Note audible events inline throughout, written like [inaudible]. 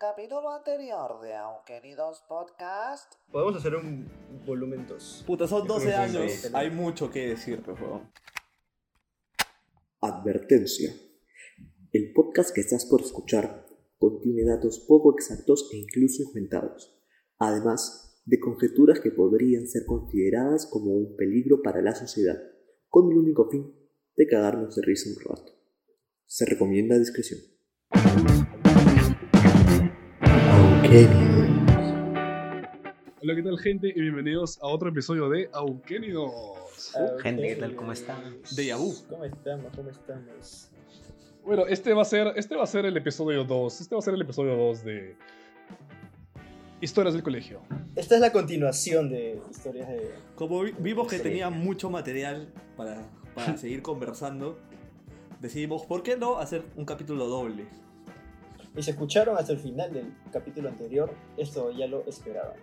capítulo anterior de Aunque ni dos podcast. Podemos hacer un volumen 2. Puta, son 12 años. Sí. Hay mucho que decir, por favor. Advertencia. El podcast que estás por escuchar contiene datos poco exactos e incluso inventados, además de conjeturas que podrían ser consideradas como un peligro para la sociedad, con el único fin de cagarnos de risa un rato. Se recomienda discreción. Aunque Hola, ¿qué tal, gente? Y bienvenidos a otro episodio de Auquénidos. Gente, ¿qué tal? ¿Cómo están? Déjà vu. ¿Cómo estamos? ¿Cómo estamos? Bueno, este va a ser, este va a ser el episodio 2. Este va a ser el episodio 2 de Historias del Colegio. Esta es la continuación de historias de. Como vi- vimos que tenía mucho material para, para [laughs] seguir conversando, decidimos, ¿por qué no hacer un capítulo doble? Y se escucharon hasta el final del capítulo anterior, esto ya lo esperaban.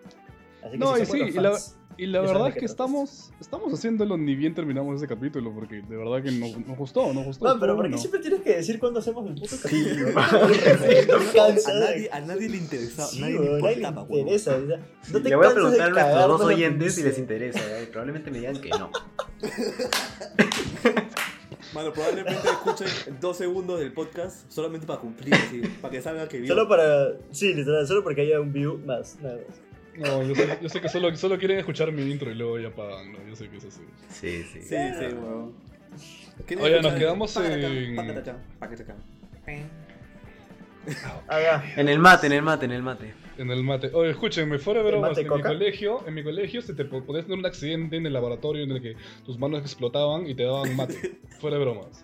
Así que No, si y sí, y la, y la verdad es que estamos, estamos haciéndolo ni bien terminamos ese capítulo, porque de verdad que nos, nos gustó, nos gustó. No, pero ¿por qué bueno. siempre tienes que decir cuándo hacemos el puto capítulo? [laughs] a, cansa de- nadie, a nadie le interesaba, Sí, nadie le nadie le interesa. o sea, no te Le voy a preguntar a nuestros dos oyentes si les interesa. ¿eh? Probablemente me digan que no. [laughs] Mano, probablemente escuchen dos segundos del podcast solamente para cumplir, así, para que salga que vio. Solo para. Sí, literal, solo porque haya un view más, nada más. No, yo sé, yo sé que solo, solo quieren escuchar mi intro y luego ya pagan, ¿no? Yo sé que es así. Sí, sí. Sí, sí, weón. ¿Quieren Oye, nos quedamos en- Ah. En el mate, en el mate, en el mate. En el mate. Oye, escúchenme, fuera de ¿El bromas, en mi colegio, en mi colegio se te po- podías tener un accidente en el laboratorio en el que tus manos explotaban y te daban mate. [laughs] fuera de bromas.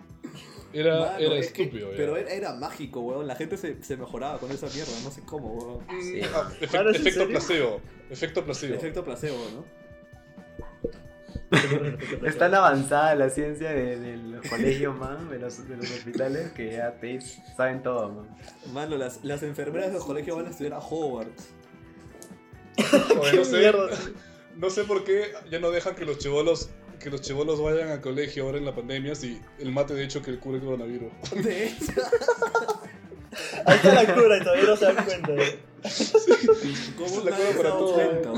Era, Mano, era es que- estúpido. ya. pero era, era mágico, weón. La gente se, se mejoraba con esa mierda, no sé cómo, weón. Sí. Ah, efe- Claro, ¿es en efecto serio? placebo. Efecto placebo. Efecto placebo, ¿no? [laughs] Es tan avanzada la ciencia de, de los colegios, man, de los, de los hospitales, que ya te saben todo, man. Mano, las, las enfermeras de los colegios van a estudiar a Hogwarts. Oye, no, [laughs] sé, mierda? no sé por qué ya no dejan que los chivolos que los chivolos vayan al colegio ahora en la pandemia si el mate de hecho que cubre el coronavirus. [laughs] De hecho, Ahí está la cura y todavía no se dan cuenta. ¿eh? ¿cómo La cura para todo. cuenta?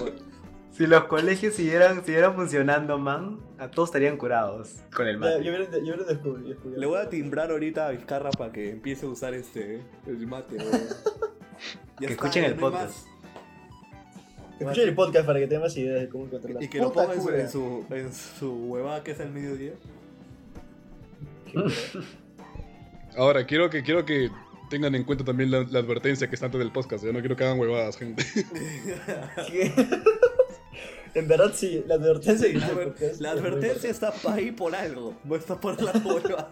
Si los colegios siguieran, siguieran funcionando, man, a todos estarían curados con el Ya, mate. yo descubierto. descubierto. Le voy a timbrar ahorita a Vizcarra para que empiece a usar este el mate, [laughs] Que escuchen el podcast. Escuchen el podcast para que tengan más ideas de cómo encontrar la Y que lo puta ponga en su, en su, huevada que es al mediodía. [laughs] Ahora, quiero que quiero que tengan en cuenta también la, la advertencia que está antes del podcast. Yo no quiero que hagan huevadas, gente. [laughs] En verdad sí, la advertencia que La, adver- advertencia está ahí por algo. No está por la hueva.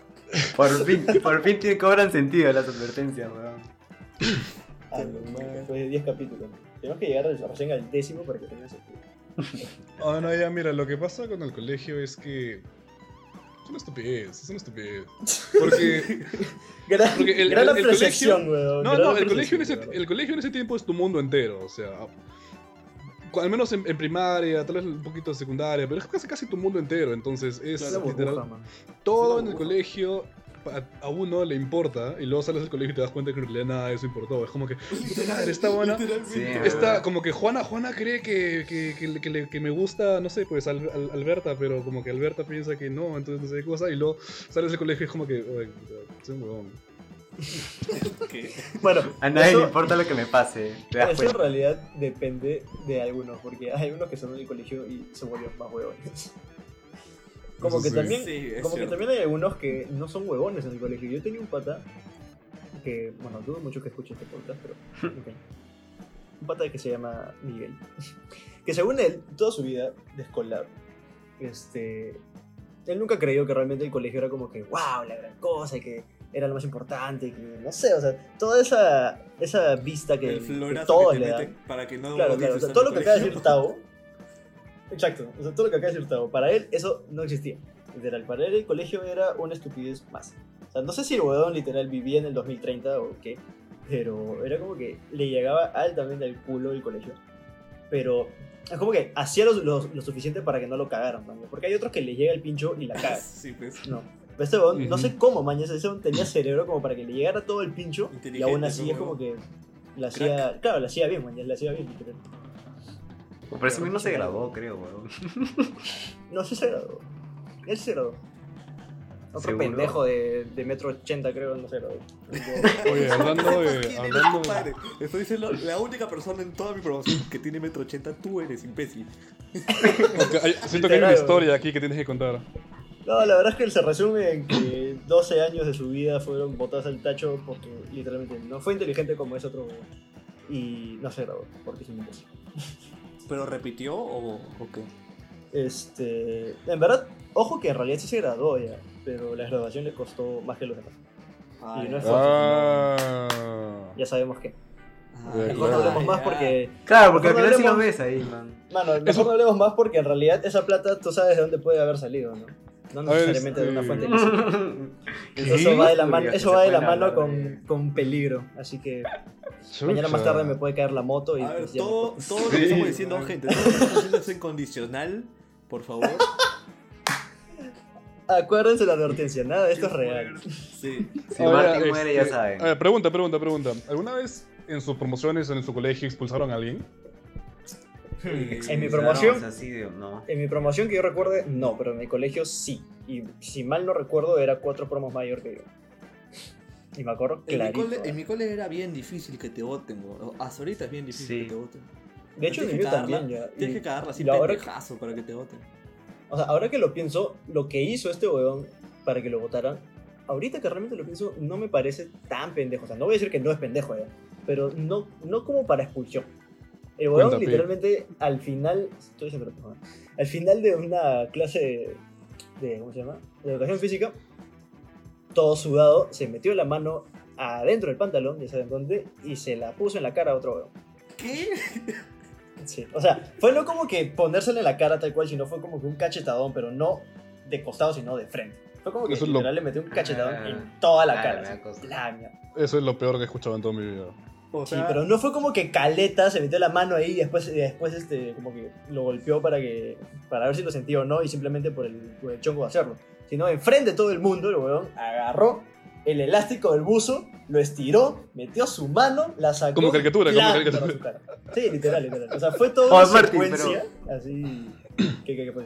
Por fin, por fin tiene- cobran sentido las advertencias, weón. Ah, Después de 10 capítulos. Tenemos que llegar recién al décimo para que tenga sentido. Ah, no, ya, mira, lo que pasa con el colegio es que. Es una estupidez, es una estupidez. Porque. [laughs] Gran, Porque el- gran el- el apreciación, colegio- weón. No, no, el colegio, en ese, el colegio en ese tiempo es tu mundo entero, o sea. Al menos en, en primaria, tal vez un poquito de secundaria, pero es casi, casi tu mundo entero, entonces es literal- todo Es en el colegio a, a uno le importa y luego sales del colegio y te das cuenta que en realidad nada de eso importó. Es como que, [laughs] puta madre, está buena. Sí, Está como que Juana, Juana cree que, que, que, le- que le- que me gusta, no sé, pues Al- Al- Alberta, pero como que Alberta piensa que no, entonces no sé qué cosa, y luego sales del colegio y es como que, oye, soy un huevón. ¿Qué? Bueno, A nadie eso- le importa lo que me pase. Eso en realidad depende de algunos, porque hay algunos que son en el colegio y se vuelven más huevones. Como que sí. también, Sí, como que también hay algunos que no son huevones en el colegio. Yo tenía un pata que, bueno, dudo mucho que escuche este podcast, pero [laughs] ok. un pata que se llama Miguel, que según él, toda su vida de escolar, este, él nunca creyó que realmente el colegio era como que, wow, la gran cosa, y que era lo más importante, no sé, o sea, toda esa, esa vista que, que todos que le dan. para que no Claro, claro. O sea, todo lo que acaba de decir. Tao. Exacto. O sea, todo lo que acaba de decir Tao. Para él, eso no existía. Literal. Para él, el colegio era una estupidez más. O sea, no sé si el huevón literal vivía en el 2030 o qué. Pero era como que le llegaba altamente al culo el colegio. Pero es como que hacía lo, lo- lo suficiente para que no lo cagaran, man. Porque hay otros que le llega el pincho y la cagan. [laughs] Sí, pues. No. Pero este huevón, no sé cómo, mañana ese tenía cerebro como para que le llegara todo el pincho. Y aún así ¿no, es como que. La hacía, claro, la hacía bien, man, ya la hacía bien, literal. Pero ese mismo no se graduó, creo, weón. No, sí se graduó. Él se graduó. Otro ¿Seguro? pendejo de, de metro ochenta, creo, no se graduó. [laughs] Oye, hablando de. Hablando. Estoy diciendo, la única persona en toda mi promoción que tiene metro ochenta, tú eres imbécil. hay- siento que hay una historia aquí que tienes que contar. No, la verdad es que se resume en que 12 años de su vida fueron botados al tacho porque literalmente no fue inteligente como ese otro y no se graduó porque es un imbécil. ¿Pero repitió o, o qué? Este, en verdad, ojo que en realidad sí se graduó ya, pero la graduación le costó más que los demás. Y no es fácil. Ah. Ya sabemos que. Ah, Mejor no hablemos más porque. Claro, porque al final sí lo hablemos- ves ahí, man. Mano, mejor Eso- no hablemos más porque en realidad esa plata tú sabes de dónde puede haber salido, ¿no? No necesariamente de una este- fuente. [laughs] Eso va de la, eso va de la mano con, con peligro. Así que mañana más tarde me puede caer la moto y. A ver, pues, todo, lo que Sí, estamos diciendo, man. [laughs] gente, todo lo que estamos diciendo es incondicional, por favor. [laughs] Acuérdense la advertencia, nada esto es real. Sí. Si Martín muere, ya este, saben. A ver, pregunta, pregunta, pregunta. ¿Alguna vez en sus promociones en su colegio expulsaron a alguien? En mi promoción, o sea, sí, de- no. en mi promoción que yo recuerde, no, pero en mi colegio sí. Y si mal no recuerdo, era cuatro promos mayor que yo. Y me acuerdo En mi, clarito. cole, en mi cole era bien difícil que te voten, bro. Hasta ahorita es bien difícil Sí. que te voten. De hecho, Tienes que también cagarla- ya. Tienes Y- que cagarla así pendejazo para que te voten. O sea, ahora que lo pienso, lo que hizo este weón para que lo votaran, ahorita que realmente lo pienso, no me parece tan pendejo. O sea, no voy a decir que no es pendejo ya, pero no, no como para expulsión. El weón Cuenta, literalmente al final, estoy diciendo, ¿no? al final de una clase de, ¿cómo se llama? De educación física, todo sudado, se metió la mano adentro del pantalón, ya saben dónde, y se la puso en la cara a otro weón. ¿Qué? Sí, o sea, fue no como que ponérsele en la cara tal cual, sino fue como que un cachetadón, pero no de costado, sino de frente. Fue como que Eso es lo- literal le metió un cachetadón Ah. en toda la Ah, cara. así. Eso es lo peor que he escuchado en toda mi vida. O Sí, sea, pero no fue como que caleta se metió la mano ahí y después, y después este, como que lo golpeó para que para ver si lo sentía o no y simplemente por el, por el chongo de hacerlo. Sino enfrente de todo el mundo, el weón agarró el elástico del buzo, lo estiró, metió su mano, la sacó. Como caricatura, como caricatura. Sí, literal, literal. O sea, fue toda Joder, una Martín, secuencia así. ¿Qué, qué? ¿Qué fue?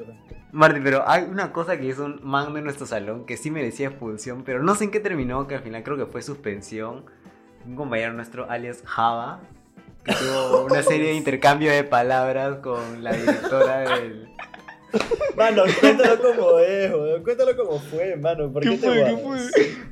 Martín, pero hay una cosa que hizo un man de nuestro salón que sí merecía expulsión, pero no sé en qué terminó, que al final creo que fue suspensión. Un compañero nuestro, alias Java, que tuvo una serie de intercambio de palabras con la directora del... Mano, cuéntalo como es, weón. Cuéntalo como fue, mano. ¿Por qué, ¿Qué te fue? ¿Qué fue?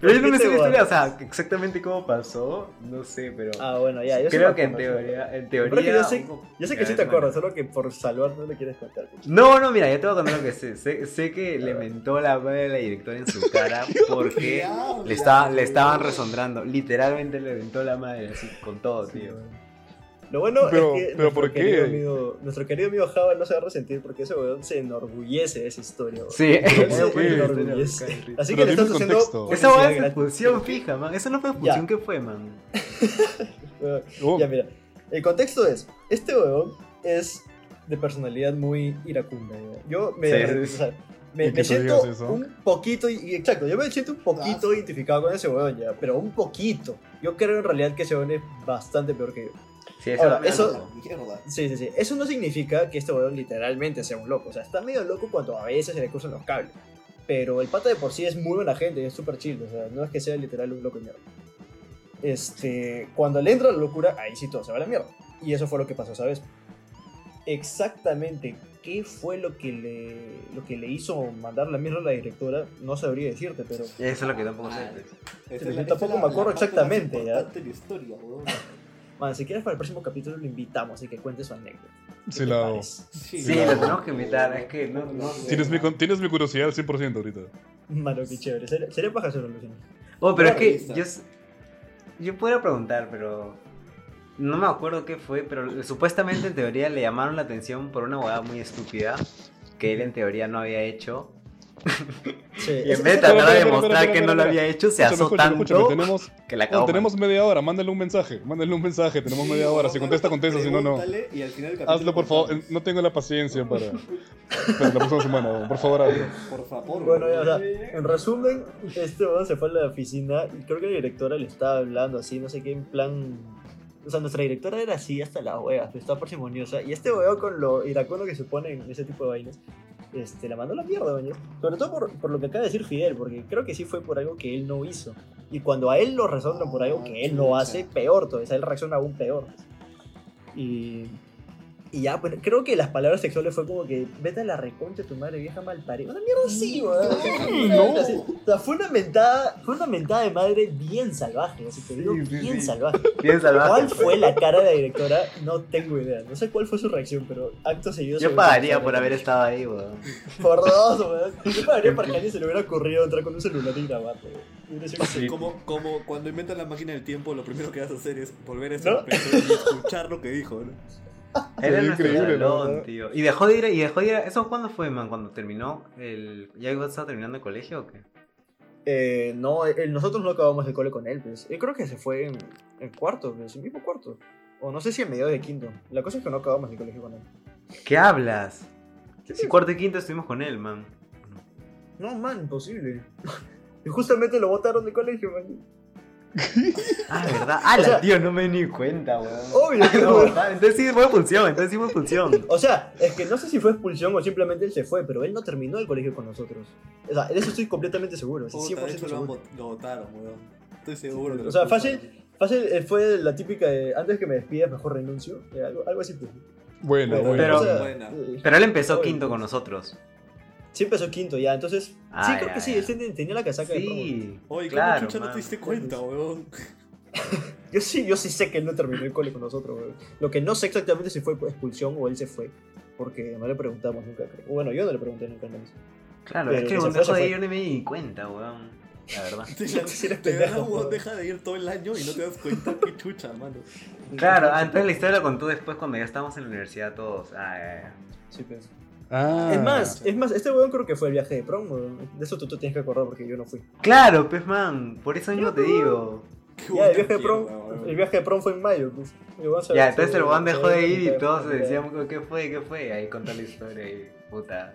Pero yo no ¿Por me sé la historia, o sea, exactamente cómo pasó, no sé, pero... Ah, bueno, ya. Yo creo que en teoría... En teoría yo sé, yo que sí te acuerdas, solo que por salvar no le quieres contar. No, no, mira, yo te voy a contar lo que sé. Sé, sé que le mentó la madre de la directora en su cara [laughs] porque le, estaba, le estaban resondrando. Literalmente le mentó la madre, así, con todo, tío. Lo bueno Pero- es que pero nuestro, ¿por qué? Querido amigo, nuestro querido amigo Java no se va a resentir porque ese weón se enorgullece de esa historia. weón. Sí, Él ¿por se qué? enorgullece. Así Pero que le estás haciendo. Esa va es expulsión fija, man. Eso no fue expulsión. ¿qué fue, man? Weón, [laughs] Oh, Ya, mira. El contexto es: este weón es de personalidad muy iracunda. ya. Yo me, Sí, o sí, sí. sea, me, ¿Y que siento un poquito, y exacto, yo me siento un poquito Ah. identificado con ese weón ya, pero un poquito. Yo creo en realidad que ese weón es bastante peor que yo. Sí, eso Ahora, eso-. Sí, sí, sí. Eso no significa que este weón literalmente sea un loco. O sea, está medio loco cuando a veces se le cruzan los cables. Pero el pata de por sí es muy buena gente y es súper chill. O sea, no es que sea literal un loco de mierda. Este, cuando le entra la locura, ahí sí todo se va a la mierda. Y eso fue lo que pasó, ¿sabes? Exactamente qué fue lo que le, lo que le hizo mandar la mierda a la directora, no sabría decirte, pero Eso es lo que tampoco sé. La- tampoco la- me acuerdo la parte exactamente, más ya. de la historia, man, si quieres para el próximo capítulo lo invitamos y que cuente su anécdota. ¿Qué Sí, la hago. Sí, Sí, lo tenemos que invitar, es que no, no sé. Tienes mi, tienes mi curiosidad al 100% ahorita. Mano, qué chévere. Sería, sería paja hacerlo, Luciano. Oh, pero es que revista. yo, yo podría preguntar, pero no me acuerdo qué fue, pero supuestamente en teoría le llamaron la atención por una hueá muy estúpida que él en teoría no había hecho. [laughs] Sí, Y en vez de tratar de espera, espera, demostrar espera, que no lo había hecho, se asó tanto escúchame, tenemos, que la acabó. tenemos media hora, mándale un mensaje, mándale un mensaje, tenemos media hora, si contesta, contesta, si no, no. Pregúntale y al final del capítulo Hazlo, por favor, no tengo la paciencia para, para la próxima semana, por favor, hazlo. Por favor. Bueno, ya, o sea, weón. en resumen, este se fue a la oficina y creo que la directora le estaba hablando así, no sé qué, en plan. o sea, nuestra directora era así hasta las huevas, estaba parsimoniosa. Y este weón con lo iracundo que se pone en ese tipo de vainas, este, la mandó a la mierda, weón. Sobre todo por, por lo que acaba de decir Fidel, porque creo que sí fue por algo que él no hizo. Y cuando a él lo resaltan por algo que él no hace, peor todavía, o sea, él reacciona aún peor. Y, y ya, pues creo que las palabras sexuales fue como que, vete a la reconcha tu madre vieja mal parida. Una mierda así, weón. No. [laughs] Así. O sea, fue una mentada, fue una mentada de madre bien salvaje, así te digo, Sí, sí, bien sí. salvaje. [laughs] Bien salvaje. ¿Cuál pues. fue la cara de la directora? No tengo idea. No sé cuál fue su reacción, pero acto seguido. se Yo pagaría por haber estado ahí, weón. Por dos, weón. [laughs] Yo pagaría para que a alguien se le hubiera ocurrido entrar con un celular y grabar, weón. Como, como cuando inventan la máquina del tiempo, lo primero que vas a hacer es volver a ese ¿No? y escuchar lo que dijo, ¿no? Era Sí, nuestro increíble, salón, ¿no? tío. Y dejó de ir, y dejó de ir. a- ¿Eso cuándo fue, man? ¿Cuando terminó el. ¿Ya estaba terminando el colegio o qué? Eh, no, eh, nosotros no acabamos el cole con él, pues. Yo creo que se fue en, en cuarto, pues, en mismo cuarto. O no sé si en medio de quinto. La cosa es que no acabamos el colegio con él. ¿Qué hablas? Si cuarto y quinto estuvimos con él, man. No, man, imposible. [laughs] Y justamente lo botaron del colegio, man. Ah, ¿verdad? Ah, O sea- la tío, no me di cuenta, weón. Obvio, No, weón. ah, entonces sí fue expulsión, entonces sí fue expulsión. O sea, es que no sé si fue expulsión o simplemente él se fue, pero él no terminó el colegio con nosotros. O sea, de eso estoy completamente seguro, Puta, de 100% hecho seguro. lo votaron, weón. Estoy seguro que lo O sea, fácil, fácil eh, fue la típica de antes que me despidas, mejor renuncio. eh, algo, algo así, pues. Bueno, bueno. Pero- o sea, Buena. eh, Pero él empezó quinto con nosotros. Sí empezó quinto ya, entonces. sí, creo que sí, él ten- tenía la casaca de promo. Sí. Oye, ¿cómo claro, chucha no te diste cuenta, [laughs] weón? Yo sí, yo sí sé que él no terminó el cole con nosotros, weón. Lo que no sé exactamente si fue expulsión o él se fue. Porque no le preguntamos nunca, creo. Bueno, yo no le pregunté nunca. ¿no? Claro, Pero es que se de yo no me di cuenta, weón. La verdad. [laughs] Te, [laughs] weón, deja de ir todo el año y no te das cuenta qué chucha, mano. Claro, ah, entonces la historia la contó después cuando ya estábamos en la universidad todos. Ah, ya, ya. Sí, pues. Ah. Es más, es más, este weón creo que fue el viaje de prom, weón. De eso tú te tienes que acordar porque yo no fui. Claro, pues man, por eso mismo te digo. Ya, el viaje de prom, el viaje de prom fue en mayo, pues. Ya, entonces el weón dejó de ir y todos se- se decíamos qué fue, qué fue. Ahí contó la historia y puta.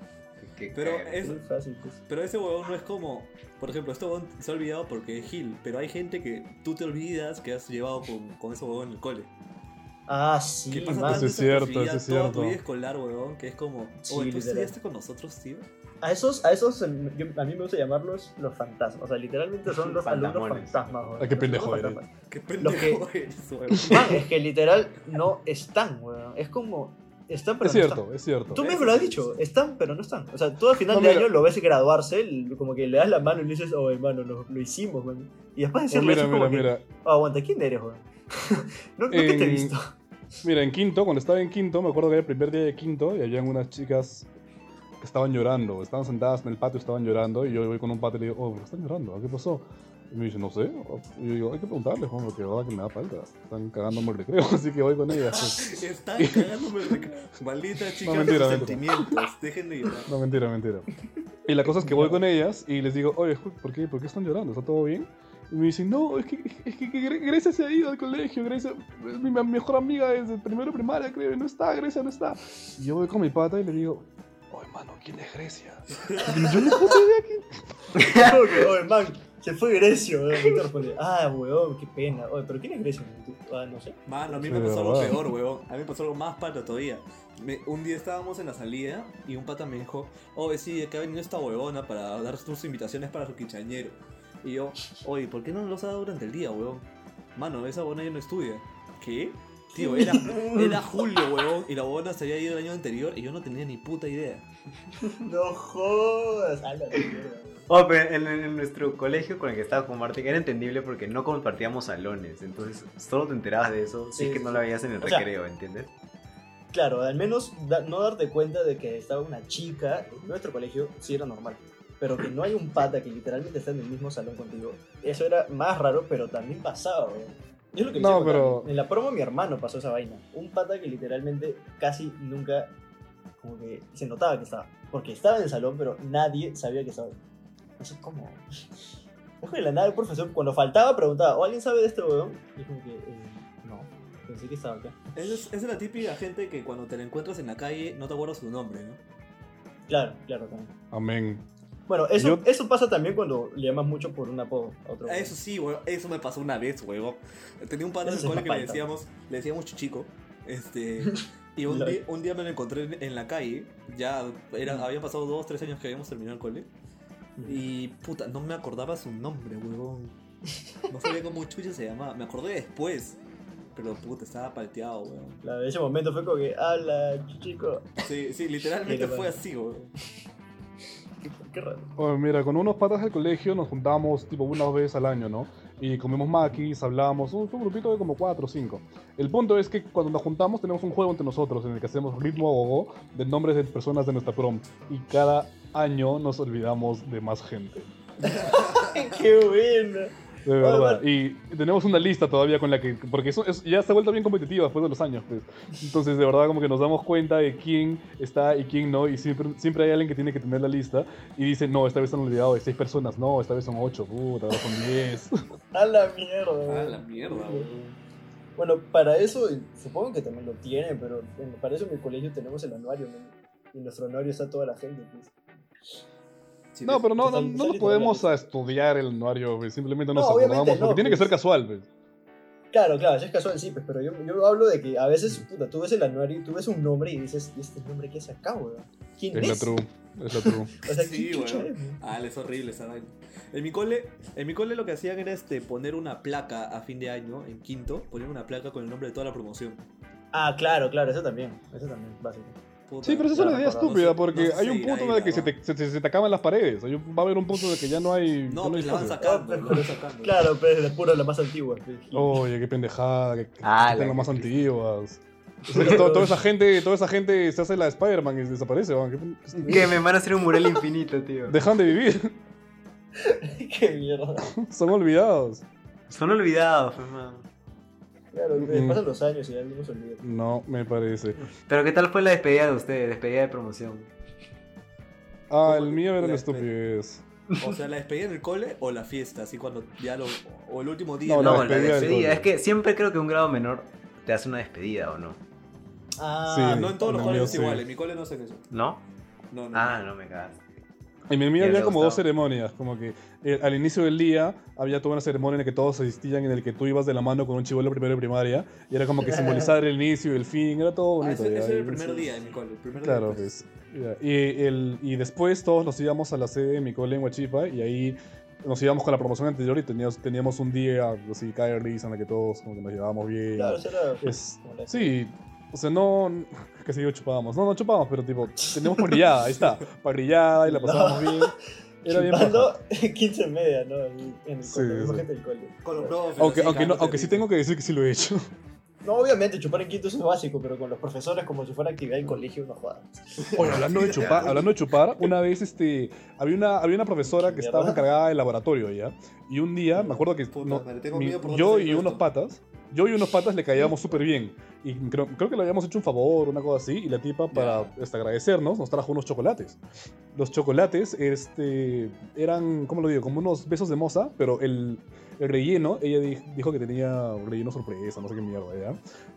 Pero es- Muy fácil, pues. Pero ese huevón no es como. Por ejemplo, este huevón se ha olvidado porque es Gil. Pero hay gente que tú te olvidas que has llevado con, con ese huevón en el cole. Ah, sí, Que pasa man. Eso es cierto, eso es toda tu cierto. vida escolar, huevón, que es como. Sí, Oye, ¿tú estudiaste con nosotros, tío? A esos, a esos yo- a mí me gusta llamarlos los fantasmas. O sea, literalmente son los alumnos fantasmas. weón. Ah, qué pendejo eres. Qué pendejo eres, huevón. Man, es que literal no están, weón. Es como. Están, pero Es no cierto, están. es cierto. Tú mismo lo has dicho, están, pero no están. O sea, tú al final No, de mira. año lo ves graduarse, como que le das la mano y le dices, oh, hermano, lo, lo hicimos, man. Y después de Oh, decirle mira, eso, mira, como que, mira. "Oh, aguanta, ¿quién eres, weón? [laughs] no, nunca te he visto. Mira, en quinto, cuando estaba en quinto, me acuerdo que era el primer día de quinto y habían unas chicas que estaban llorando. Estaban sentadas en el patio, estaban llorando. Y yo voy con un pato y le digo, oh, ¿por qué están llorando? ¿Qué pasó? Y me dice, no sé. Y yo digo, hay que preguntarles, Juan, porque ahora que me da falta. Están cagándome el recreo, [laughs] así que voy con ellas. [laughs] pues. Están cagándome el recreo. Malditas chicas mentira, de sus mentira. sentimientos. Dejen de llorar. No, mentira, mentira. Y la cosa es que voy con ellas y les digo, oye, ¿por qué, ¿por qué están llorando? ¿Está todo bien? Y me dicen, no, es que, es que, que Gre- Grecia se ha ido al colegio, Grecia es mi me- mejor amiga desde primero primaria, creo, no está, Grecia no está. Y yo voy con mi pata y le digo, oye, mano, ¿quién es Grecia? [laughs] Y yo no puta idea quién- [laughs] oye, man, se fue Grecio, weón. Ah, weón, qué pena. Oye, pero ¿quién es? Tú, Ah, no sé. Mano, a mí me pasó algo verdad. peor, huevón. A mí me pasó algo más pato todavía. Me- un día estábamos en la salida y un pata me dijo, oh, sí, acá ha venido esta huevona para dar sus invitaciones para su quinceañero. Y yo, oye, ¿por qué no los ha dado durante el día, huevón? Mano, esa huevona ya no estudia. ¿Qué? Tío, era, [laughs] era julio, huevón, y la huevona se había ido el año anterior y yo no tenía ni puta idea. [laughs] No jodas. A la mierda. Oh, pero en, en nuestro colegio con el que estaba con Martín era entendible porque no compartíamos salones. Entonces solo te enterabas de eso si Sí, es que no la veías en el sea, recreo, ¿entiendes? Claro, al menos da- no darte cuenta de que estaba una chica en nuestro colegio, sí era normal. Pero que no hay un pata que literalmente está en el mismo salón contigo, eso era más raro, pero también pasaba, weón. Yo lo que No, pero- En la promo mi hermano pasó esa vaina. Un pata que literalmente casi nunca, como que se notaba que estaba. Porque estaba en el salón, pero nadie sabía que estaba. No sé cómo. [laughs] Ojo de la nada el profesor, cuando faltaba, preguntaba, ¿o alguien sabe de este weón? Y como que, eh, no, pensé que estaba acá. Esa es, esa es la típica gente que cuando te la encuentras en la calle no te acuerdas su nombre, ¿no? Claro, claro, también. Amén. Bueno, eso, Yo- eso pasa también cuando le llamas mucho por un apodo a otro. Ah, Eso sí, weón, eso me pasó una vez, weón. Tenía un padre en Eso el sí cole que le decíamos, le decíamos Chuchico. Este, [laughs] y un día, un día me lo encontré en, en la calle. Ya era, Mm. había pasado dos, tres años que habíamos terminado el cole. Y puta, no me acordaba su nombre, weón. No sabía cómo chucha se llamaba. Me acordé después. Pero puta, estaba palteado, weón. Claro, ese momento fue como que, ¡Hala, chico! Sí, sí, [laughs] literalmente fue así, weón. Qué, qué raro. Bueno, mira, con unos patas del colegio nos juntamos tipo una o dos veces al año, ¿no? Y comemos maquis, hablamos, un, un grupito de como cuatro o cinco. El punto es que cuando nos juntamos tenemos un juego entre nosotros en el que hacemos ritmo a gogo de nombres de personas de nuestra prom. Y cada año nos olvidamos de más gente. [laughs] ¡Qué buena! De verdad. Y tenemos una lista todavía con la que. Porque eso, es- ya se ha vuelto bien competitiva después de los años. Pues. Entonces, de verdad, como que nos damos cuenta de quién está y quién no. Y siempre, siempre hay alguien que tiene que tener la lista. Y dice, no, esta vez han olvidado de seis personas. No, esta vez son ocho. Puta, ahora son diez. [laughs] ¡A la mierda! Weón. la mierda, weón. Bueno, para eso, supongo que también lo tiene, pero para eso en mi colegio tenemos el anuario, ¿no? Y en nuestro anuario está toda la gente, pues. No, ¿ves? pero no, no, no y podemos a estudiar el anuario. pues, Simplemente nos No, obviamente acordamos. no, porque tiene que pues. ser casual. Pues. Claro, claro, si es casual, sí, pues, pero yo, yo hablo de que a veces, puta, tú ves el anuario y tú ves un nombre y dices, ¿y este nombre qué es acá, weón? ¿Quién Es es? la true. Es la true. [laughs] O sea, Sí, ¿quién chucha weón. es, weón? Ah, es horrible esa vaina. En mi cole, en mi cole lo que hacían era este poner una placa a fin de año, en quinto, poner una placa con el nombre de toda la promoción. Ah, claro, claro, eso también, eso también, básico. Puta. Sí, pero eso es una idea estúpida porque no sé hay un punto en el que se te, se, te- se te acaban las paredes. Hay un- va a haber un punto en el que ya no hay. No, no hay pues la van espacio. sacando, la van sacando. Claro, pero es pura la más antigua. Oye, qué pendejada, que, que Ah, las más antiguas. O sea, toda, esa [laughs] gente, toda esa gente se hace la de Spider-Man y desaparece, weón. ¿Qué- qué- Que me van a hacer un mural infinito, tío. Dejan de vivir, [laughs] Qué mierda. son olvidados. Son olvidados, man. Claro, Mm. pasan los años y ya algunos se olvidan. No, me parece. Pero ¿qué tal fue la despedida de ustedes? Despedida de promoción. Ah, ¿Cómo el mío era la estupidez. O sea, la despedida en el cole o la fiesta, así cuando ya lo. O el último día. No, ¿no? la No, la despedida. Es que siempre creo que un grado menor te hace una despedida, ¿o no? Ah, Sí. No en todos los coles es sí. igual, en mi cole no hacen eso. ¿No? No, no. Ah, no me cagas. En Ya había como dos ceremonias, como que eh, al inicio del día había toda una ceremonia en la que todos asistían, en el que tú ibas de la mano con un chivolo primero de primaria, y era como que simbolizar el inicio y el fin, era todo Ah, bonito. ese, ya, ese era el primer día en mi cole. El primer Claro, día, pues. pues. Y, el, y después todos nos íbamos a la sede de mi cole en Huachipa y ahí nos íbamos con la promoción anterior y teníamos, teníamos un día así, cae de risa en la que todos como que nos llevábamos bien. Claro, eso era. Es- Sí, o sea, no. Que sí, chupábamos. No, no chupábamos, pero tipo, teníamos parrillada, ahí está. Parrillada y la [laughs] pasábamos bien. Era bien Chupando paja. [laughs] 15 en media, ¿no? En el Sí, cole, sí. gente del cole. Con los profes. Aunque, aunque, no, aunque sí tengo que decir que sí lo he hecho. No, obviamente, chupar en quinto es básico, pero con los profesores como si fuera actividad en colegio, no jodas. Oye, hablando de chupar, hablando de chupar, una vez este, había, una, había una profesora que estaba encargada del laboratorio ya. Y un día, me acuerdo que Puta no, mi- miedo por dónde yo y esto. unos patas, yo y unos patas le caíamos súper bien. Y creo, creo que le habíamos hecho un favor, una cosa así. Y la tipa, para este, agradecernos, nos trajo unos chocolates. Los chocolates este, eran, ¿cómo lo digo? Como unos besos de moza, pero el, el relleno, ella di- dijo que tenía un relleno sorpresa, no sé qué mierda, ¿ya?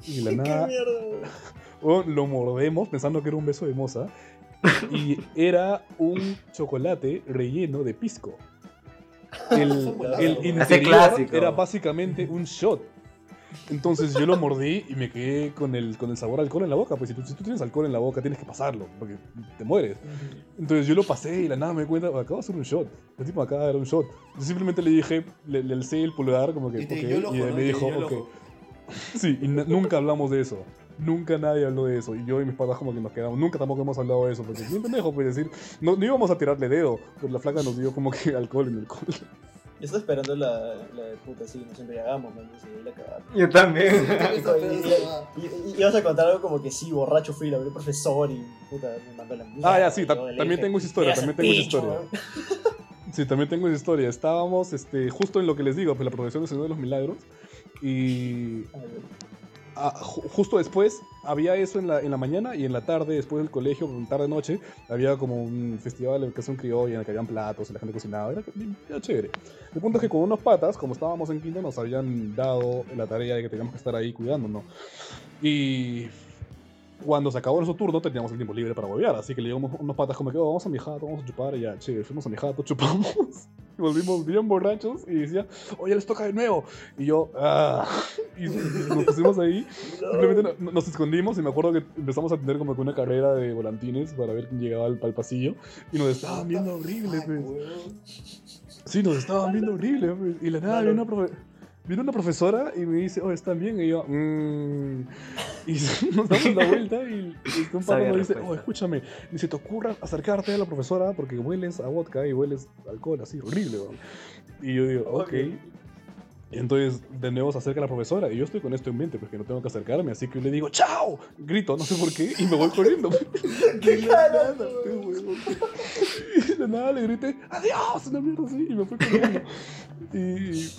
Y la [laughs] ¿Qué nada, mierda? [laughs] Oh, lo mordemos pensando que era un beso de moza. Y [laughs] era un chocolate relleno de pisco. El, el interior era básicamente un shot. Entonces yo lo mordí y me quedé con el, con el sabor a alcohol en la boca. Pues si tú, si tú tienes alcohol en la boca, tienes que pasarlo, porque te mueres. Entonces yo lo pasé y la nada me di cuenta, acabo de hacer un shot. El tipo acá era un shot. Yo simplemente le dije, le, le alcé el pulgar, como que, Y te ok, guiñó el ojo, y ¿no? me dijo, ok. [laughs] Sí, y nunca hablamos de eso. Nunca nadie habló de eso. Y yo y mis patas como que nos quedamos. Nunca tampoco hemos hablado de eso. Porque bien pendejo, pues decir. No, no íbamos a tirarle dedo. Pero la flaca nos dio como que [laughs] alcohol en el culo. Yo estaba esperando la, la de puta, sí, nos embriagamos, man, y la cagada. Yo también. Y, y, y, y vas a contar algo como que sí, borracho fui, la vi profesor y puta, me mandó la mierda. Ah, ya, sí, ta- también tengo esa historia, "Mira ese también tengo esa historia". Sí, también tengo esa historia. Estábamos este, justo en lo que les digo, pues la profesión del Señor de los Milagros. Y Ah, ju- justo después había eso en la, en la mañana y en la tarde, después del colegio, tarde noche, había como un festival de educación criolla en el que habían platos y la gente cocinaba. Era, era chévere. El punto es que con unos patas, como estábamos en quinto, nos habían dado la tarea de que teníamos que estar ahí cuidándonos. Y cuando se acabó nuestro turno teníamos el tiempo libre para huevear, así que le llegamos unos patas como que "Oh, vamos a mi jato, vamos a chupar, y ya, che, fuimos a mi jato, chupamos, y [laughs] volvimos bien borrachos, y decía, oye, les toca de nuevo, y yo, ah, [laughs] y nos pusimos ahí, simplemente no- nos escondimos, y me acuerdo que empezamos a tener como que una carrera de volantines para ver quién llegaba al, al pasillo, y nos estaban viendo horrible, pues. Sí, nos estaban viendo horrible, pues, y la nada, viene una, profe- viene una profesora y me dice, oh, ¿están bien? Y yo, mmm. Y [laughs] nos damos la vuelta y, y un pata nos dice, oh, escúchame, ni se te ocurra acercarte a la profesora porque hueles a vodka y hueles a alcohol así, horrible, weón". Y yo digo, ok. Obvio. Y entonces de nuevo se acerca la profesora y yo estoy con esto en mente porque no tengo que acercarme, así que yo le digo, ¡Chao! Grito, no sé por qué, y me voy corriendo. [laughs] ¡Qué Y de nada. Y [laughs] de nada le grité, ¡Adiós! Una mierda así, y me fui corriendo. Y.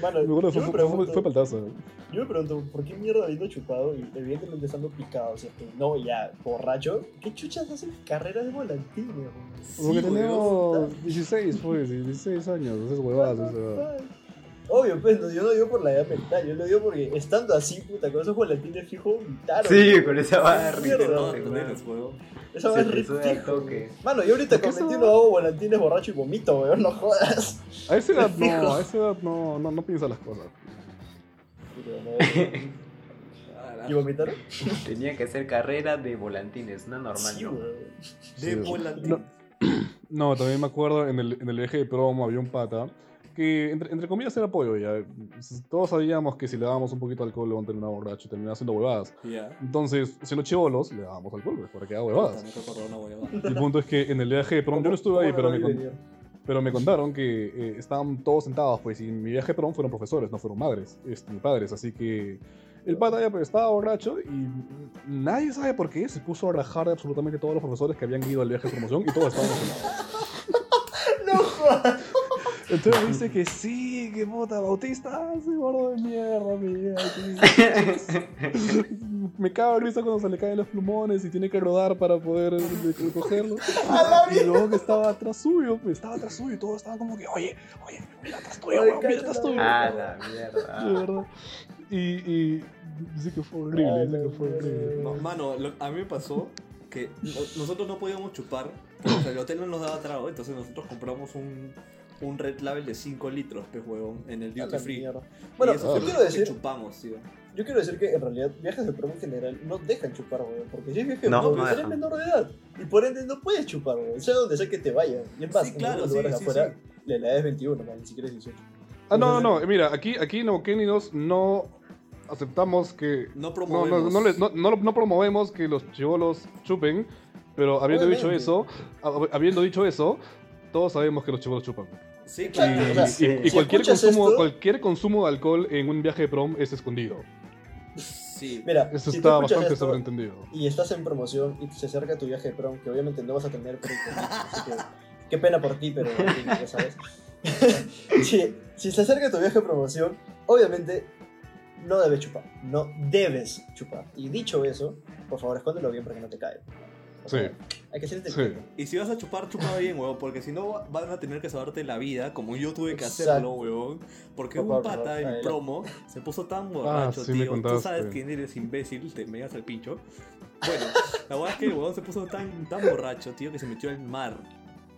Mano, yo fue, pregunto, fue paltaza. yo me pregunto, ¿por qué mierda habiendo chupado y evidentemente estando picado, que no, ya, borracho? ¿Qué chuchas hacen carreras de volantines? weón? Porque Sí, tenemos 16, pues, 16 años, esas huevadas. Obvio, pues, no, yo no digo por la edad mental, yo lo digo porque estando así, puta, con esos volantines fijo, vomitaron. Sí, con esa barra. Esa va es. Mano, yo ahorita con ¿Por qué 21 eso? hago volantines borracho y vomito, weón, no jodas. A esa edad [laughs] Fijo. no, a esa edad no, no, no piensa las cosas. [laughs] ¿Y vomitaron? Tenía que hacer carrera de volantines, no normal. Sí, ¿no? De Sí. volantín. No, [clears throat] no, también me acuerdo en el, en el viaje de promo había un pata que, entre, entre comillas, era pollo ya. Todos sabíamos que si le dábamos un poquito de alcohol, luego terminaba borracho y terminaba haciendo huevadas. Ya. Entonces, siendo chivolos, le dábamos alcohol pues, para que haga huevadas. huevada. El punto es que en el viaje de prom, yo no estuve ahí, ¿Cómo pero me, con- pero me contaron que eh, estaban todos sentados, pues, y en mi viaje de prom fueron profesores, no fueron madres, este, ni padres, así que el pata ya pues, estaba borracho y nadie sabe por qué se puso a rajar de absolutamente todos los profesores que habían ido al viaje de promoción y todos estaban [laughs] emocionados. No jodas. Entonces dice que sí, que puta, Bautista, ese gordo de mierda, mía. que- Me cago en risa cuando se le caen los plumones y tiene que rodar para poder eh, recogerlos. Y luego que estaba atrás suyo, pues estaba atrás suyo y todos estaban como que, oye, oye, mira atrás tuyo, weón, mira atrás tuyo. Ah, la De mierda. verdad. Y, y dice que fue horrible, dice que fue horrible. No, mano, lo- a mí me pasó que no- nosotros no podíamos chupar porque o sea, el hotel no nos daba trago, entonces nosotros compramos un, un Red Label de 5 litros, pues huevón, en el duty free. mierda. Bueno, y eso yo quiero lo que decir, chupamos, tío. yo quiero decir que en realidad viajes de promo en general no dejan chupar, weón. Porque si es viaje de No, promo, no eres menor de edad. Y por ende no puedes chupar, weón. Sea donde sea que te vayas. Y es más, Sí, en claro, sí, lugares sí, afuera, sí. la edad es 21, man, ni siquiera es 18. Ah, no, no, no, mira, aquí, aquí en Neuquénidos no aceptamos que No promovemos. no, no, no, no- no promovemos que los chivolos chupen, pero habiendo dicho Obviamente. eso, hab- habiendo dicho eso, todos sabemos que los chivolos chupan. Sí, Y, claro. o sea, y- sí. y si cualquier, consumo, esto- cualquier consumo de alcohol en un viaje de prom es escondido. Sí. Mira, Eso si está bastante esto sobreentendido. y estás en promoción y se acerca tu viaje de prom, que obviamente no vas a tener pero así que qué pena por ti, pero ya sabes. [laughs] si, si se acerca tu viaje de promoción, obviamente no debes chupar, no debes chupar. Y dicho eso, por favor, escóndelo bien para que no te. O Sí. Hay que ser Sí. Y si vas a chupar, chupa [laughs] bien, huevón, porque si no va- van a tener que saberte la vida, como yo tuve que Exacto. hacerlo, huevón. Porque Por un pata en promo se puso tan borracho, Ah, sí tío. Tú sabes quién eres imbécil, te me al pincho. Bueno, la verdad es que el huevón se puso tan, tan borracho, tío, que se metió al mar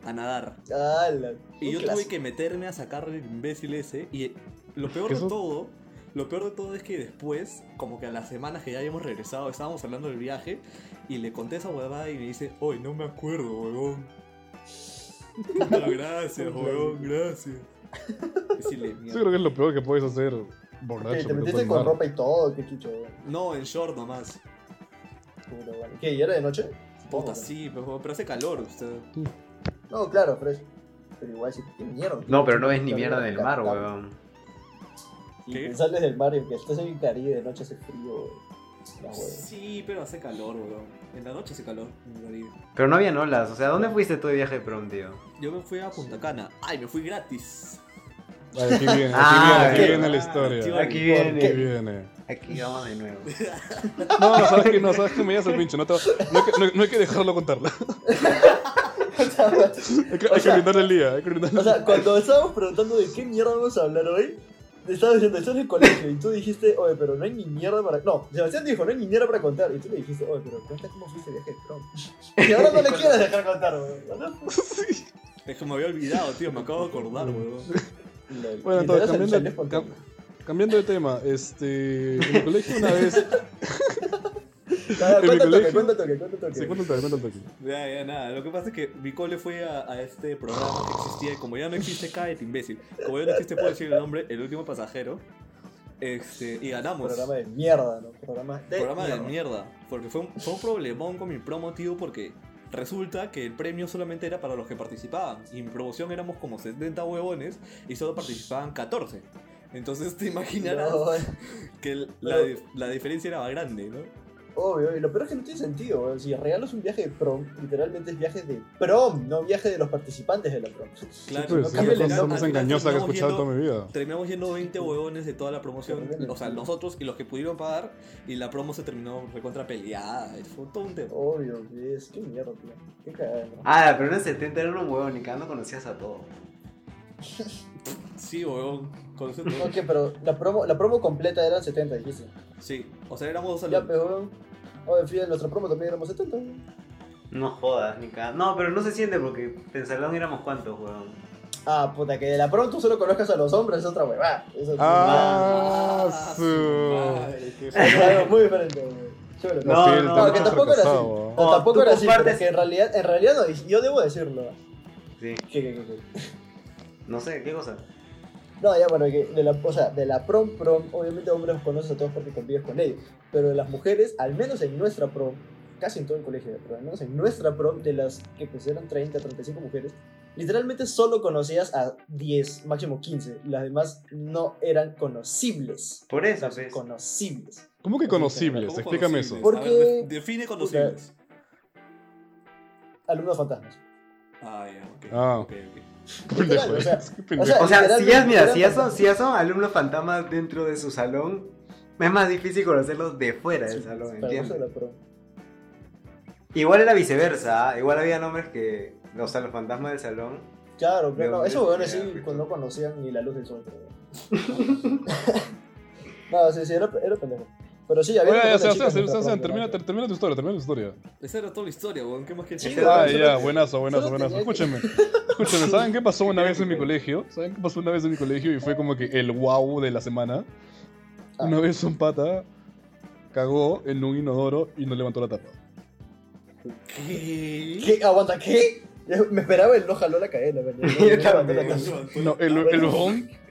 a nadar. ¡Hala! Y yo tuve que meterme a sacarle el imbécil ese. Y lo peor de todo, lo peor de todo es que después, como que a las semanas que ya habíamos regresado, estábamos hablando del viaje. Y le conté esa huevada y me dice, hoy no me acuerdo, huevón. [laughs] Puta, gracias, [laughs] huevón, gracias. Decirle, mierda. creo que es lo peor que puedes hacer borracho. te metiéndote metiste con ropa y todo, qué chucho. weón. No, en short nomás. Vale. ¿Qué? ¿Y era de noche? Puta, sí, pero, pero hace calor, usted. No, claro, fresh. Pero igual, sí, qué mierda. No, pero no ves ni mierda del mar, cabrón. Weón. Que sales del mar y que estás en el Caribe de noche hace frío. Sí, pero hace calor, huevón. En la noche hace calor. en el Caribe. Pero no habían olas, o sea, ¿dónde fuiste tú de viaje de prom, tío? Yo me fui a Punta Cana. Ay, me fui gratis. Ay, Aquí viene, [laughs] aquí Ah, viene, aquí viene la historia. Aquí Aquí Aquí viene. viene. Aquí vamos de nuevo. [laughs] No, no, sabes que no, sabes que me llevas el pincho. No, te- no hay que, no- no hay que dejarlo contarla. [laughs] Hay que, hay que brindarle el día. Hay que brindarle O sea, cuando estábamos preguntando de qué mierda vamos a hablar hoy, estaba diciendo, estás en el colegio y tú dijiste, oye, pero no hay ni mierda para. No, Sebastián dijo, no hay ni mierda para contar. Y tú le dijiste, oye, pero cuenta cómo fuiste de viaje de prom. Y ahora no le [laughs] quieres dejar contar, weón. [laughs] Es que me había olvidado, tío, me acabo de acordar, weón. Bueno, entonces, cambiando, cam- cambiando de tema, este. En mi colegio una vez. [laughs] [laughs] En mi cuéntate, colegio- cuéntate, cuéntate. Sí. Ya, ya, nada. Lo que pasa es que mi cole fue a, a este programa que existía y como ya no existe, cállate, imbécil. Como ya no existe, puedo decir el nombre, El Último Pasajero. Este, y ganamos. Programa de mierda, ¿no? Programa de programa de mierda. mierda. Porque fue un, fue un problemón con mi promo, tío, porque resulta que el premio solamente era para los que participaban. Y en promoción éramos como 70 huevones y solo participaban 14. Entonces te imaginarás No, que el- la, la diferencia era grande, ¿no? Obvio, y lo peor es que no tiene sentido, weón. Si regalas un viaje de prom, literalmente es viaje de prom, no viaje de los participantes de la prom. Claro, Pues, no es la el cosa más engañosa que he escuchado yendo- toda mi vida. Terminamos yendo 20 huevones de toda la promoción, o sea, nosotros y los que pudieron pagar, y la promo se terminó recontra peleada. Fue todo un tema. Obvio, es qué mierda, tío. Qué cagada, ¿no? Ah, pero en el 70 era un huevón y cada uno conocías a todos. Sí, huevón. conoces todo. [laughs] Ok, pero la promo, la promo completa eran 70, dijiste. Sí, o sea, éramos Ya, pero weón. Oye, fíjate, en nuestra promo también éramos 70. weón. No jodas, ni cada. No, pero no se siente porque en salón éramos cuántos, huevón. Ah, puta, que de la promo tú solo conozcas a los hombres es otra huevada. Es otra Ah, Ah, su. madre, qué huevada. Es algo muy diferente, weón. No, el no, tema que tampoco era así. No, Oh, tampoco era así, compartes- que en realidad, en realidad no, yo debo decirlo. Sí. [laughs] Que, que. No sé, ¿qué cosa? No, ya, bueno, que de la, o sea, de la prom prom, obviamente hombres los conoces a todos porque convives con ellos. Pero de las mujeres, al menos en nuestra prom, casi en todo el colegio, pero al menos en nuestra prom, de las que pues eran 30, 35 mujeres, literalmente solo conocías a 10, máximo 15. Las demás no eran conocibles. Por eso, pues. conocibles. ¿Cómo que ¿Cómo conocibles? Explícame eso. conocibles? Porque- A ver, de- define conocibles. Alumnos fantasmas. Ah, ya, ok. Ah. ok, ok. Pendejo o sea, O si ya, literalmente mira, si fantasmas. si alumnos fantasmas dentro de su salón, es más difícil conocerlos de fuera del Sí, salón, eso ¿entiendes? Igual era viceversa, ¿ah? igual había nombres que, o sea, los fantasmas del salón. Claro, hombres esos huevones sí pues, no conocían ni la luz del sol. [laughs] no, sí, sí, era, era pendejo. Pero sí, había. Oye, Sebastián, Sebastián, termina, termina tu historia, termina tu historia. Esa era toda la historia. Ah, ya, buenazo, buenazo, buenazo. Escúchame, escúchame, ¿saben qué pasó una vez en mi colegio? ¿Saben qué pasó una vez en mi colegio y fue como que el wow de la semana? Ah. Una vez un pata cagó en un inodoro y no levantó la tapa. ¿Qué? ¿Qué? ¿Aguanta qué? Me esperaba el no jaló la cadena, ¿verdad? No, el, Ah, el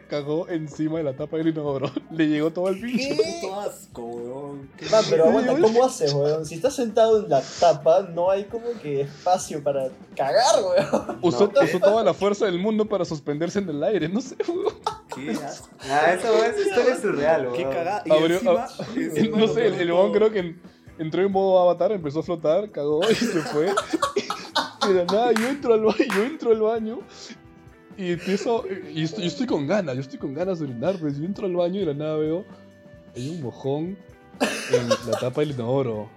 cagó encima de la tapa del inodoro. [laughs] Le llegó todo al pincho. Puto asco, weón. ¿Qué Man, pero aguanta, ¿cómo haces, weón? Si estás sentado en la tapa, no hay como que espacio para cagar, weón. Usó, No. usó toda la fuerza del mundo para suspenderse en el aire, no sé, huevón. Qué [laughs] asco. Ah, esa historia es surreal, Qué weón. cagada. Y Abrió- encima, encima [laughs] no sé, el, todo- creo que en- entró en modo avatar, empezó a flotar, cagó y se fue. Y de la nada yo entro al baño, yo entro al baño y empiezo, y estoy, con ganas, yo estoy con ganas de orinar, pues yo entro al baño y de la nada veo, hay un mojón en la tapa del inodoro.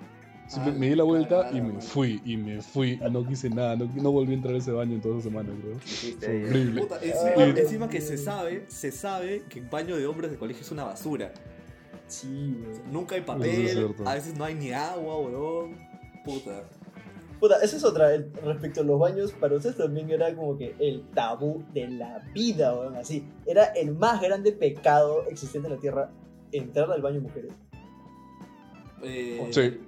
Ah, me di la vuelta y me fui, y me fui, y no quise nada, no, no volví a entrar a ese baño en toda esa semana, creo. Fue horrible. Puta, Ah, encima, Dios encima que se sabe, se sabe que el baño de hombres de colegio es una basura. Sí, weón. Nunca hay papel, a veces no hay ni agua, weón. Puta. Puta, esa es otra. el- respecto a los baños, para ustedes también era como que el tabú de la vida, weón. Así. Era el más grande pecado existente en la tierra entrar al baño mujeres. Eh, Sí,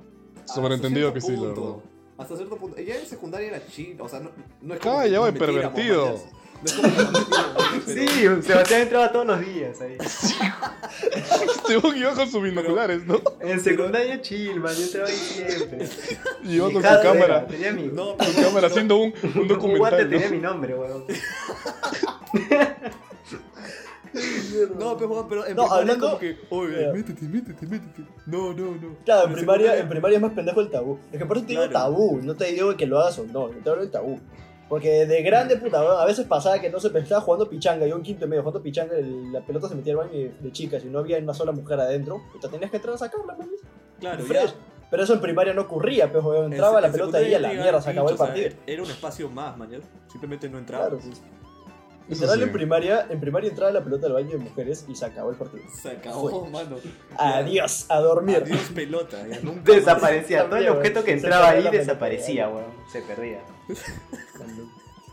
sobreentendido que sí, la verdad. Hasta cierto punto. Ya en secundaria era chill, o sea, no, no es como. Pervertido. es como que nos metiéramos, pero- Sí, Sebastián entraba todos los días ahí. Este huevón iba con sus binoculares, ¿no? En secundaria chill, man, yo entraba ahí siempre. Y iba con su cámara, era, Tenía mi, No, su pero- cámara haciendo un, un un guante documental, tenía mi ¿no? nombre, weón. [laughs] No, pero, en No, primaria hablando- como que, oye, Ya. métete, métete, métete. No, no, no. Claro, en primaria, en primaria es más pendejo el tabú. Es que por eso te digo Claro. tabú, no te digo que lo hagas o no, yo te hablo del tabú. Porque de grande, puta, a veces pasaba que no se estaba jugando pichanga, yo un quinto y medio jugando pichanga, el- la pelota se metía al baño de, de chicas y no había una sola mujer adentro, puta, tenías que entrar a sacarla, pues. Claro, Fresh. ya. Pero eso en primaria no ocurría, pues, weón, En entraba la en pelota ahí y a la mierda, se acabó el pincho, o sea, partido. Era un espacio más, mañana. Simplemente no entraba. Claro, pues. Literal sí. en primaria, en primaria entraba la pelota al baño de mujeres y se acabó el partido. Se acabó, Fue. mano. Adiós, a dormir. Adiós pelota, ya nunca. [laughs] Desaparecía. Todo el objeto que entraba ahí desaparecía, weón. Se perdía.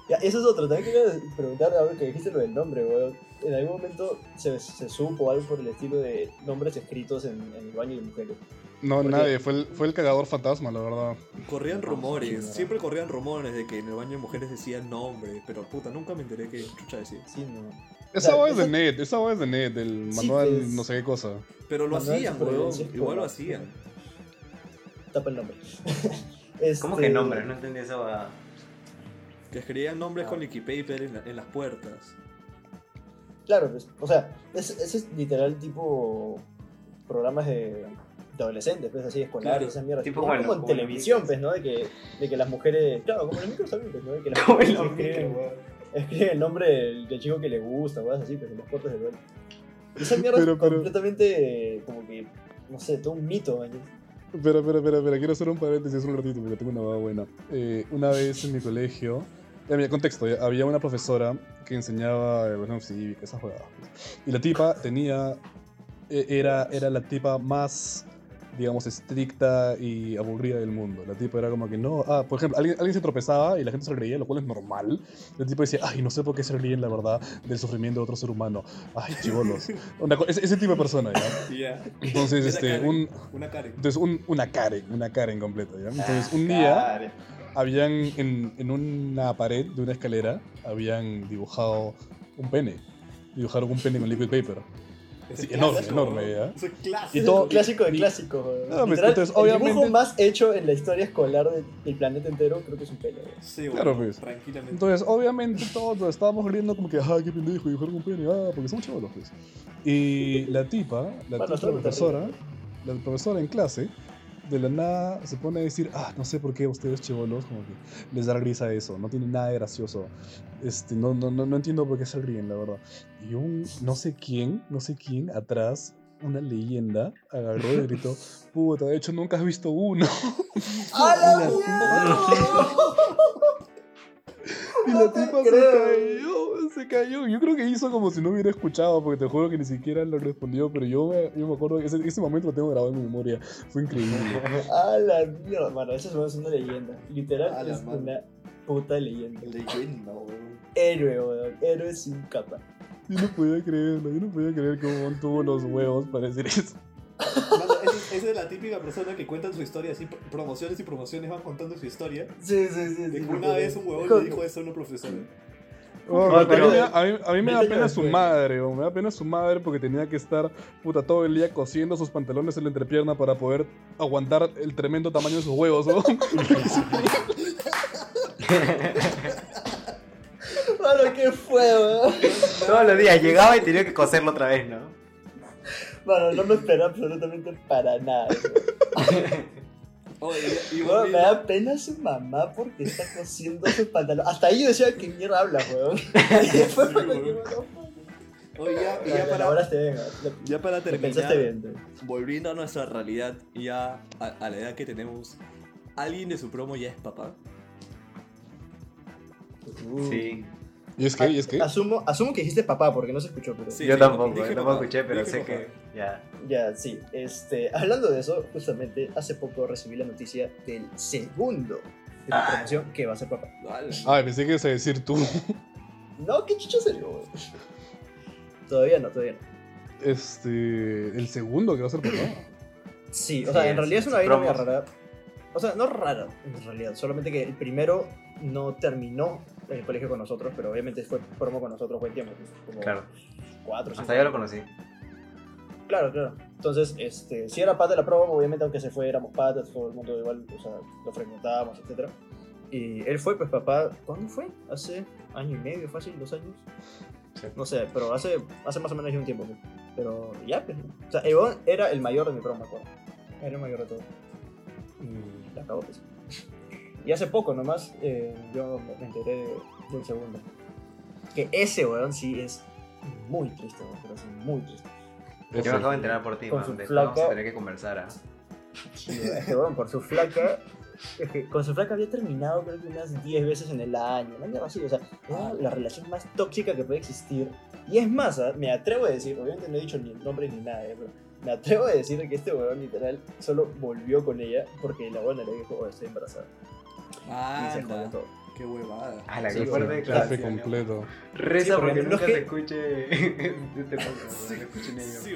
Ya, eso es otro. También quería preguntar ahora que dijiste lo del nombre, weón. En algún momento se, se supo algo por el estilo de nombres escritos en, en el baño de mujeres. No, Porque- nadie, fue el, fue el cagador fantasma, la verdad. Corrían rumores, sí, siempre corrían rumores de que en el baño de mujeres decían nombre, pero puta, nunca me enteré que chucha decía. Sí, no. Esa voz es de esa- Net, esa voz es de Net, del Sí, manual pues. no sé qué cosa. Pero lo hacían, weón. Igual lo hacían. Tapa el nombre. [laughs] ¿Cómo Este, que nombres? No entendí eso. ah. Que escribían nombres Ah. con liquid paper en, la- en las puertas. Claro, pues, o sea, ese es literal tipo programas de adolescentes, pues así, escolares, Claro, esa mierda. tipo, como, bueno, como en como televisión, los pues, ¿no? De que, de que las mujeres, claro, como en los micros también, pues, ¿no? De que las mujeres los escriben, escriben el nombre del, del chico que le gusta, cosas así, pues, en las puertas del baño. Y esa mierda Pero- es pero- completamente, eh, como que, no sé, todo un mito, ¿no? Espera, espera, espera, espera, quiero hacer un paréntesis un ratito porque tengo una hueá buena. Eh, una vez en mi colegio, ya, mira, contexto, ya, había una profesora que enseñaba educación cívica, esas jugadas. Y la tipa tenía, e- era, era la tipa más, digamos, estricta y aburrida del mundo. La tipa era como que no, ah, por ejemplo, alguien, alguien se tropezaba y la gente se reía, lo cual es normal. La tipa decía, ay, no sé por qué se ríen, la verdad, del sufrimiento de otro ser humano. Ay, chivolos. [laughs] Una ese, ese tipo de persona, ¿ya? Y [laughs] ya. Entonces, Era este, Karen, un, Una Karen. entonces, un- una Karen, una Karen completa, ¿ya? Entonces, Ah, un día habían en, en una pared de una escalera, habían dibujado un pene. Dibujaron un pene con liquid paper. Ese Sí, es enorme, clásico, enorme. ¿ya? Es Y clásico. todo- El clásico de y-. Ah, pues, Literal, entonces, el obviamente- dibujo más hecho en la historia escolar de- del planeta entero creo que es un pelo, weón. Sí, weón, Claro, pues. Tranquilamente. Entonces, obviamente, todos nos estábamos riendo como que, ah, qué pendejo, dibujaron un pene, ah, porque son chavos, pues. Y la tipa, la Bueno, tipa profesora, la profesora en clase, de la nada se pone a decir, ah, no sé por qué ustedes chivolos, como que les da risa eso, no tiene nada de gracioso. Este, no, no, no, no entiendo por qué se ríen, la verdad. Y un, no sé quién, no sé quién, atrás, una leyenda, agarró y gritó, [laughs] puta, de hecho nunca has visto uno. [laughs] ¡A la! [laughs] Y la tipa se cayó, se cayó. Yo creo que hizo como si no hubiera escuchado, porque te juro que ni siquiera lo respondió, pero yo me, yo me acuerdo que ese, ese momento lo tengo grabado en mi memoria. Fue increíble. [laughs] A la mierda, mano, eso es una leyenda. Literal, A es una puta leyenda. Leyenda, weón. Héroe, weón. Héroe sin capa. Yo no podía creerlo, yo no podía creer que Mon tuvo los huevos para decir eso. Mano, esa, esa es la típica persona que cuenta su historia, así pro- promociones y promociones van contando su historia. Sí, sí, sí. De sí, una vez un huevón le dijo [laughs] eso a una profesora. Oh, No, pero pero- a, mí, a mí me da pena su madre, o me da pena su madre porque tenía que estar puta todo el día cosiendo sus pantalones en la entrepierna para poder aguantar el tremendo tamaño de sus huevos, ¿no? [laughs] Mano, ¿qué fue, weón? Todos los días llegaba y tenía que coserlo otra vez, ¿no? Mano, no me esperé absolutamente para nada. [laughs] Oye, y, y [laughs] Weón, me da pena su mamá porque está cosiendo sus pantalones. Hasta ahí yo decía, ¿qué mierda habla, weón? [laughs] Y después Sí, cuando ya, Ya, para, ahora te venga. ya para Te terminar, bien. volviendo a nuestra realidad, ya a, a la edad que tenemos, ¿alguien de su promo ya es papá? Sí. Y es que, y es que. Asumo, asumo que dijiste papá porque no se escuchó, pero. Sí. Yo tampoco, dije tampoco papá, escuché, pero dije sé papá. que ya. Ya, sí. Este, hablando de eso, justamente hace poco recibí la noticia del segundo de la Ah. promoción que va a ser papá. Ala. Ay, pensé que ibas a decir tú. No, qué chucho serio. Todavía no, todavía no. Este. El segundo que va a ser papá. Sí, o sea, Sí, en realidad es sí, una vaina muy rara. O sea, no rara, en realidad. Solamente que el primero no terminó el colegio con nosotros, pero obviamente fue promo con nosotros buen tiempo. pues, Como Claro. Cuatro, Hasta ya lo conocí. Claro, claro. Entonces, este, si era pata de la promo, obviamente aunque se fue, éramos patas, todo el mundo igual, o sea, lo frecuentábamos, etc. Y él fue, pues papá, ¿cuándo fue? Hace año y medio, fácil, dos años. Sí. No sé, pero hace, hace más o menos ya un tiempo. pues. Pero ya, pues. O sea, Evon era el mayor de mi promo, me acuerdo. Era el mayor de todo. Y la acabó, pues. Y hace poco nomás eh, yo me enteré de- del segundo. Que ese weón sí es muy triste, weón, pero sí, muy triste. Yo me acabo de enterar por ti, Con man. su Después vamos a flaca. tener que conversar. ¿ah? Sí, es que, weón, por su flaca es que con su flaca había terminado creo que unas 10 veces en el año, mierda así, o sea, era la relación más tóxica que puede existir. Y es más, ¿ah? me atrevo a decir, obviamente no he dicho ni el nombre ni nada, ¿eh? pero me atrevo a decir que este huevón literal solo volvió con ella porque la buena le dijo, oh, estoy embarazada. Y se todo. qué huevada. A la Sí, que completo. Reza Sí, porque nunca que- se escuche [laughs] este podcast, escuchen ellos. Sí.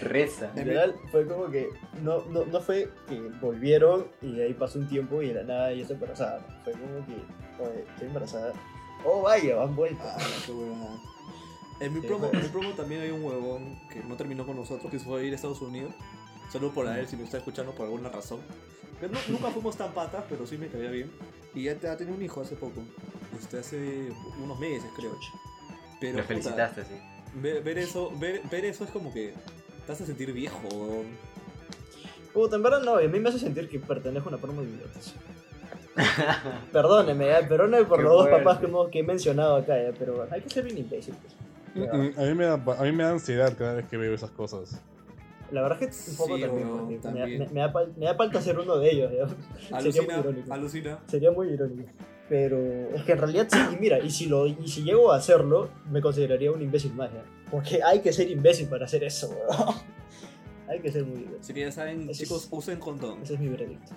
Reza. Literal, fue como que no, no, no fue que volvieron y de ahí pasó un tiempo y de la nada ella está embarazada. Fue como que, oye, estoy embarazada. Oh, vaya, van vuelta. Ah, qué huevada. En mi, promo, en mi promo también hay un huevón que no terminó con nosotros, que se fue a ir a Estados Unidos. Solo por a él, si me está escuchando por alguna razón. No- nunca fuimos tan patas, pero sí me caía bien. Y ya te ha tenido un hijo hace poco. Este, hace unos meses, creo. Pero, Lo puta, felicitaste, sí. ver, ver eso, ver, ver eso es como que te hace sentir viejo. Puta, en verdad no, a mí me hace sentir que pertenezco a una forma de idiotas. [laughs] Perdóneme, eh, perdóneme por Qué los dos fuerte. papás que, hemos- que he mencionado acá, eh, pero hay que ser bien imbécil. pues. Mm, mm, A mí, me da, a mí me da ansiedad cada vez que veo esas cosas. La verdad es que un poco Sí, también, también. Me, me da, me da falta ser uno de ellos. digamos. [laughs] Sería muy Alucina, irónico. alucina. Sería muy irónico. Pero es que en realidad sí, y mira, y si, lo, y si llego a hacerlo, me consideraría un imbécil más, ¿ya? Porque hay que ser imbécil para hacer eso, weón. [laughs] Hay que ser muy imbécil. Que ya saben, Ese chicos, es- usen condón. Ese es mi veredicto.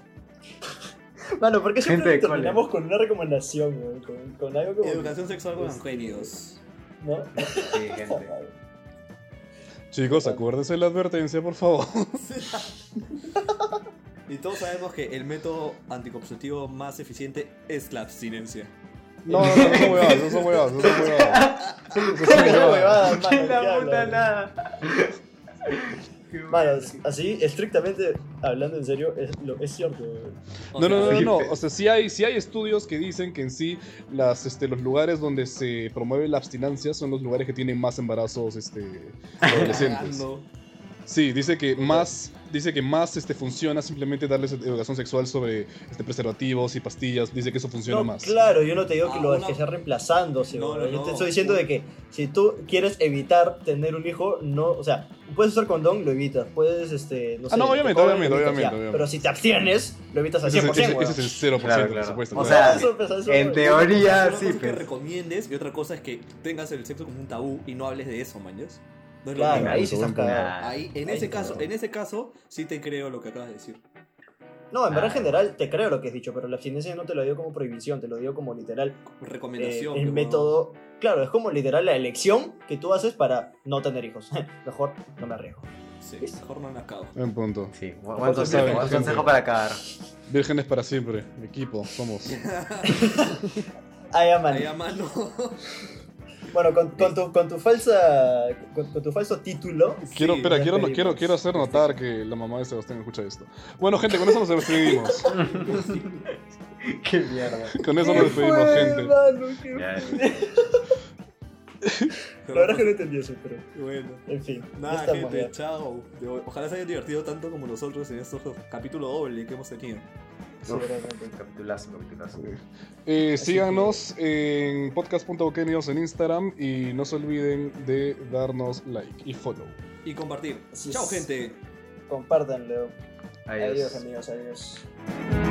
[laughs] Mano, ¿por qué Gente siempre de terminamos con una recomendación, weón? Con, con algo como... Educación sexual con Este- angelios. ¿No? Sí, gente. Chicos, acuérdense de la advertencia, por favor. [laughs] y todos sabemos que el método anticonceptivo más eficiente es la abstinencia. No, no, no, no son huevadas, no son huevadas, no son huevadas. Son- son huevadas. huevada, mano, ¿Qué ¿qué la puta nada? [laughs] Mano, así, estrictamente hablando en serio, es, lo, es cierto. No, no, no, no, O sea, sí hay, sí hay estudios que dicen que en sí las, este, los lugares donde se promueve la abstinencia son los lugares que tienen más embarazos este, [laughs] adolescentes. Sí, dice que más, dice que más este, funciona simplemente darles educación sexual sobre este, preservativos y pastillas. Dice que eso funciona No, más. claro, yo no te digo que Ah, lo una- que sea reemplazándose. No, no, yo te no. estoy diciendo de que si tú quieres evitar tener un hijo, no, o sea, puedes usar condón, lo evitas. Puedes, este, no Ah, sé. no, te obviamente, obviamente, evitas, obviamente, ya. obviamente. Pero si te abstienes, lo evitas al Ese es, 100%. ese- es el 0%, Claro, por claro. supuesto. O claro. sea, Eso, pues, eso, En teoría, Una cosa sí, es que pues. recomiendes y otra cosa es que tengas el sexo como un tabú y no hables de eso, mañas. No Claro, ahí sí estás cagado. Ahí, en Ahí ese caso, en ese caso, sí te creo lo que acabas de decir. No, en verdad en Ah. general te creo lo que has dicho, pero la abstinencia no te lo dio como prohibición, te lo dio como literal eh, Recomendación. el que, método. Claro, es como literal la elección que tú haces para no tener hijos. [laughs] Mejor no me arriesgo. Sí, mejor no me acabo. Buen punto. Sí, buen se consejo, buen para acabar. Vírgenes para siempre. Equipo, somos. Ah, ya, man. Ahí a mano. [laughs] Bueno, con, con tu, con tu falsa. Con, con tu falso título. Quiero, Sí, espera, quiero, quiero, quiero hacer notar que la mamá de Sebastián escucha esto. Bueno, gente, con eso nos despedimos. [laughs] Qué mierda. Con eso nos despedimos, fue, gente. mano? ¿Qué Ya, La verdad es que no entendí eso, pero. Bueno. En fin. Nada, gente, ya. chao. Ojalá se hayan divertido tanto como nosotros en estos capítulos doble que hemos tenido. Capitulazo, capitulazo. Eh, síganos en podcast.okenios en Instagram y no se olviden de darnos like y follow. Y compartir. Así Chao, es. gente. Compártanlo. Adiós. Adiós, amigos. Adiós.